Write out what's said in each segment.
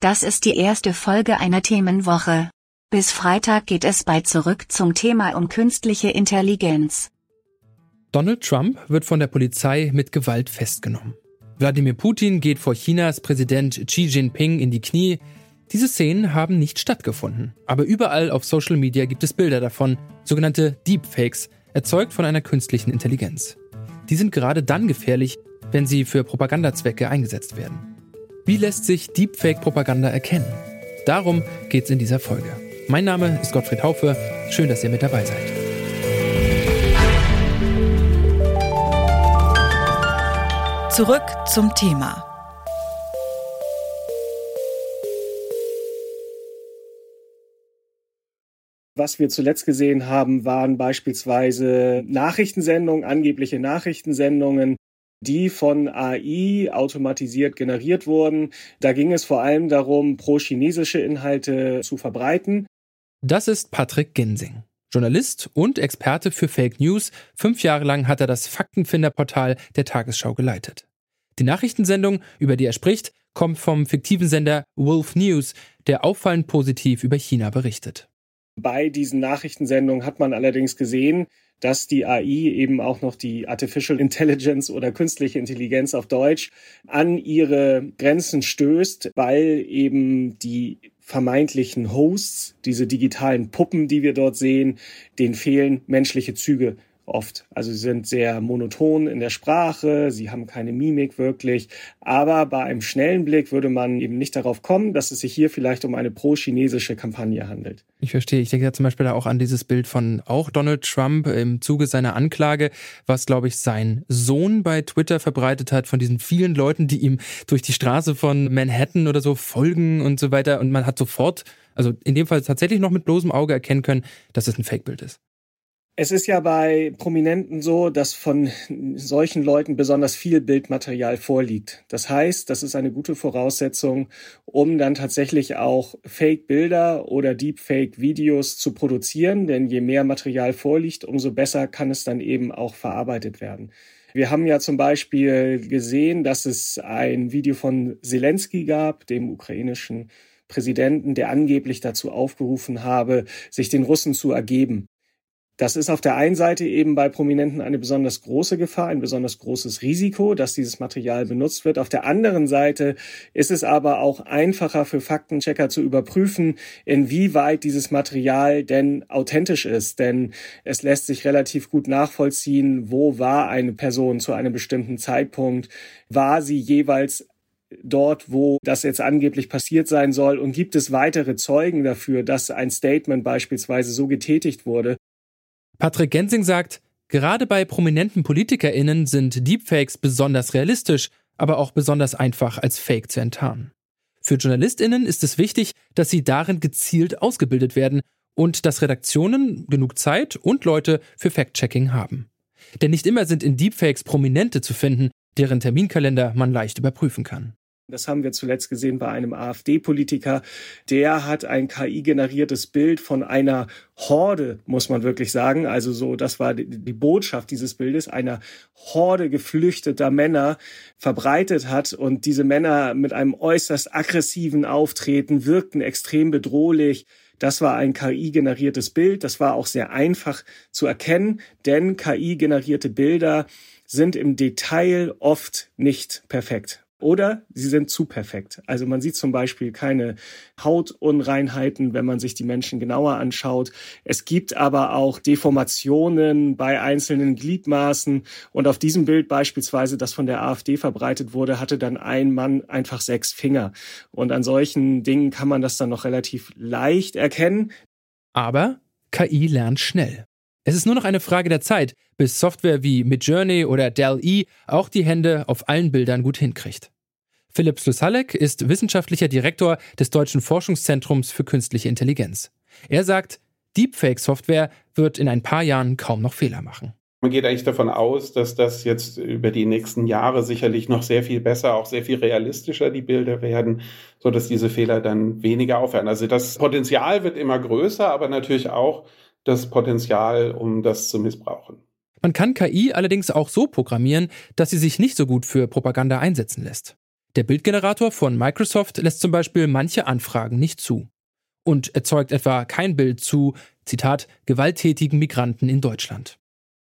Das ist die erste Folge einer Themenwoche. Bis Freitag geht es bei Zurück zum Thema um künstliche Intelligenz. Donald Trump wird von der Polizei mit Gewalt festgenommen. Wladimir Putin geht vor Chinas Präsident Xi Jinping in die Knie. Diese Szenen haben nicht stattgefunden, aber überall auf Social Media gibt es Bilder davon, sogenannte Deepfakes, erzeugt von einer künstlichen Intelligenz. Die sind gerade dann gefährlich, wenn sie für Propagandazwecke eingesetzt werden. Wie lässt sich Deepfake-Propaganda erkennen? Darum geht's in dieser Folge. Mein Name ist Gottfried Haufe. Schön, dass ihr mit dabei seid. Zurück zum Thema. Was wir zuletzt gesehen haben, waren beispielsweise Nachrichtensendungen, angebliche Nachrichtensendungen, die von AI automatisiert generiert wurden. Da ging es vor allem darum, pro-chinesische Inhalte zu verbreiten. Das ist Patrick Ginsing. Journalist und Experte für Fake News. Fünf Jahre lang hat er das Faktenfinderportal der Tagesschau geleitet. Die Nachrichtensendung, über die er spricht, kommt vom fiktiven Sender Wolf News, der auffallend positiv über China berichtet. Bei diesen Nachrichtensendungen hat man allerdings gesehen, dass die AI eben auch noch die Artificial Intelligence oder künstliche Intelligenz auf Deutsch an ihre Grenzen stößt, weil eben die vermeintlichen Hosts, diese digitalen Puppen, die wir dort sehen, denen fehlen menschliche Züge oft. Also sie sind sehr monoton in der Sprache, sie haben keine Mimik wirklich. Aber bei einem schnellen Blick würde man eben nicht darauf kommen, dass es sich hier vielleicht um eine pro-chinesische Kampagne handelt. Ich verstehe. Ich denke ja zum Beispiel auch an dieses Bild von auch Donald Trump im Zuge seiner Anklage, was, glaube ich, sein Sohn bei Twitter verbreitet hat, von diesen vielen Leuten, die ihm durch die Straße von Manhattan oder so folgen und so weiter. Und man hat sofort, also in dem Fall tatsächlich noch mit bloßem Auge erkennen können, dass es ein Fake-Bild ist. Es ist ja bei Prominenten so, dass von solchen Leuten besonders viel Bildmaterial vorliegt. Das heißt, das ist eine gute Voraussetzung, um dann tatsächlich auch Fake-Bilder oder Deepfake-Videos zu produzieren. Denn je mehr Material vorliegt, umso besser kann es dann eben auch verarbeitet werden. Wir haben ja zum Beispiel gesehen, dass es ein Video von Zelensky gab, dem ukrainischen Präsidenten, der angeblich dazu aufgerufen habe, sich den Russen zu ergeben. Das ist auf der einen Seite eben bei Prominenten eine besonders große Gefahr, ein besonders großes Risiko, dass dieses Material benutzt wird. Auf der anderen Seite ist es aber auch einfacher für Faktenchecker zu überprüfen, inwieweit dieses Material denn authentisch ist. Denn es lässt sich relativ gut nachvollziehen, wo war eine Person zu einem bestimmten Zeitpunkt, war sie jeweils dort, wo das jetzt angeblich passiert sein soll? Und gibt es weitere Zeugen dafür, dass ein Statement beispielsweise so getätigt wurde? Patrick Gensing sagt, gerade bei prominenten PolitikerInnen sind Deepfakes besonders realistisch, aber auch besonders einfach als Fake zu enttarnen. Für JournalistInnen ist es wichtig, dass sie darin gezielt ausgebildet werden und dass Redaktionen genug Zeit und Leute für Fact-Checking haben. Denn nicht immer sind in Deepfakes Prominente zu finden, deren Terminkalender man leicht überprüfen kann. Das haben wir zuletzt gesehen bei einem AfD-Politiker. Der hat ein KI-generiertes Bild von einer Horde, muss man wirklich sagen. Also so, das war die Botschaft dieses Bildes, einer Horde geflüchteter Männer verbreitet hat. Und diese Männer mit einem äußerst aggressiven Auftreten wirkten extrem bedrohlich. Das war ein KI-generiertes Bild. Das war auch sehr einfach zu erkennen, denn KI-generierte Bilder sind im Detail oft nicht perfekt. Oder sie sind zu perfekt. Also man sieht zum Beispiel keine Hautunreinheiten, wenn man sich die Menschen genauer anschaut. Es gibt aber auch Deformationen bei einzelnen Gliedmaßen. Und auf diesem Bild beispielsweise, das von der AfD verbreitet wurde, hatte dann ein Mann einfach sechs Finger. Und an solchen Dingen kann man das dann noch relativ leicht erkennen. Aber KI lernt schnell. Es ist nur noch eine Frage der Zeit, bis Software wie Midjourney oder Dell-E auch die Hände auf allen Bildern gut hinkriegt. Philipp Slusalek ist wissenschaftlicher Direktor des Deutschen Forschungszentrums für künstliche Intelligenz. Er sagt, Deepfake-Software wird in ein paar Jahren kaum noch Fehler machen. Man geht eigentlich davon aus, dass das jetzt über die nächsten Jahre sicherlich noch sehr viel besser, auch sehr viel realistischer die Bilder werden, so dass diese Fehler dann weniger aufhören. Also das Potenzial wird immer größer, aber natürlich auch das Potenzial, um das zu missbrauchen. Man kann KI allerdings auch so programmieren, dass sie sich nicht so gut für Propaganda einsetzen lässt. Der Bildgenerator von Microsoft lässt zum Beispiel manche Anfragen nicht zu und erzeugt etwa kein Bild zu, Zitat, gewalttätigen Migranten in Deutschland.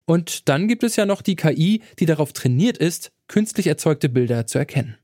Und dann gibt es ja noch die KI, die darauf trainiert ist, künstlich erzeugte Bilder zu erkennen.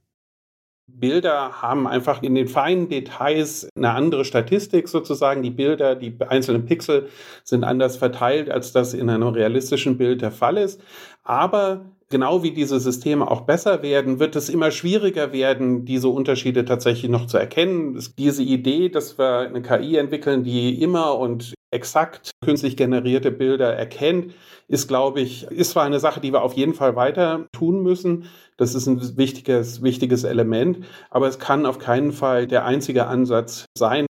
Bilder haben einfach in den feinen Details eine andere Statistik sozusagen. Die Bilder, die einzelnen Pixel sind anders verteilt, als das in einem realistischen Bild der Fall ist. Aber genau wie diese Systeme auch besser werden, wird es immer schwieriger werden, diese Unterschiede tatsächlich noch zu erkennen. Diese Idee, dass wir eine KI entwickeln, die immer und exakt künstlich generierte Bilder erkennt, ist, glaube ich, ist zwar eine Sache, die wir auf jeden Fall weiter tun müssen. Das ist ein wichtiges, wichtiges Element, aber es kann auf keinen Fall der einzige Ansatz sein.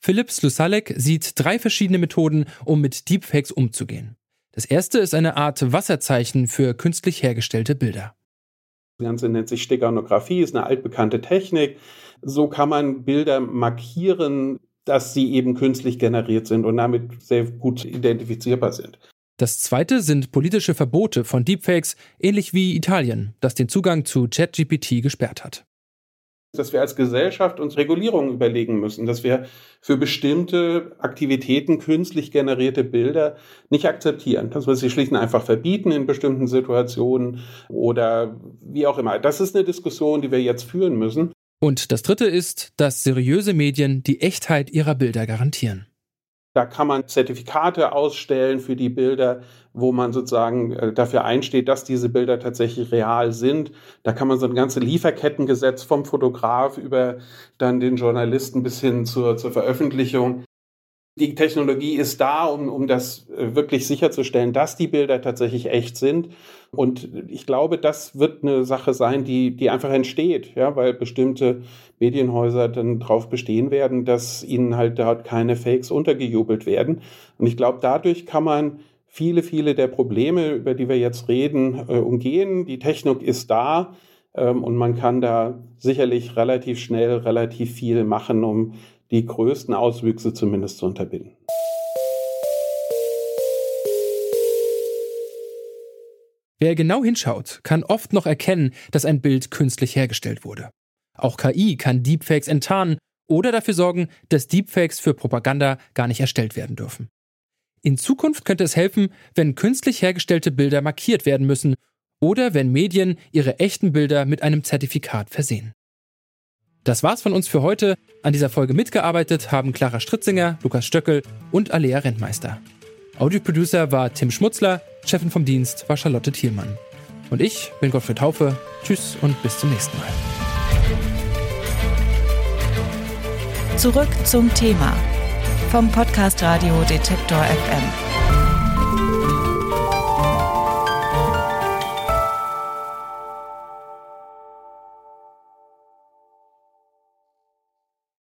Philipp Slusalek sieht drei verschiedene Methoden, um mit Deepfakes umzugehen. Das erste ist eine Art Wasserzeichen für künstlich hergestellte Bilder. Das Ganze nennt sich Steganographie, ist eine altbekannte Technik. So kann man Bilder markieren, dass sie eben künstlich generiert sind und damit sehr gut identifizierbar sind. Das zweite sind politische Verbote von Deepfakes, ähnlich wie Italien, das den Zugang zu ChatGPT gesperrt hat. Dass wir als Gesellschaft uns Regulierungen überlegen müssen, dass wir für bestimmte Aktivitäten künstlich generierte Bilder nicht akzeptieren, dass wir sie schlicht und einfach verbieten in bestimmten Situationen oder wie auch immer. Das ist eine Diskussion, die wir jetzt führen müssen. Und das Dritte ist, dass seriöse Medien die Echtheit ihrer Bilder garantieren. Da kann man Zertifikate ausstellen für die Bilder, wo man sozusagen äh, dafür einsteht, dass diese Bilder tatsächlich real sind. Da kann man so ein ganzes Lieferkettengesetz vom Fotograf über dann den Journalisten bis hin zur, zur Veröffentlichung die Technologie ist da, um, um das äh, wirklich sicherzustellen, dass die Bilder tatsächlich echt sind. Und ich glaube, das wird eine Sache sein, die, die einfach entsteht, ja, weil bestimmte Medienhäuser dann darauf bestehen werden, dass ihnen halt dort keine Fakes untergejubelt werden. Und ich glaube, dadurch kann man viele, viele der Probleme, über die wir jetzt reden, äh, umgehen. Die Technik ist da ähm, und man kann da sicherlich relativ schnell relativ viel machen, um die größten Auswüchse zumindest zu unterbinden. Wer genau hinschaut, kann oft noch erkennen, dass ein Bild künstlich hergestellt wurde. Auch KI kann Deepfakes enttarnen oder dafür sorgen, dass Deepfakes für Propaganda gar nicht erstellt werden dürfen. In Zukunft könnte es helfen, wenn künstlich hergestellte Bilder markiert werden müssen oder wenn Medien ihre echten Bilder mit einem Zertifikat versehen. Das war's von uns für heute. An dieser Folge mitgearbeitet haben Clara Stritzinger, Lukas Stöckel und Alea Rentmeister. Audioproducer war Tim Schmutzler, Chefin vom Dienst war Charlotte Thielmann. Und ich bin Gottfried Taufe. Tschüss und bis zum nächsten Mal. Zurück zum Thema vom Podcast Radio Detektor FM.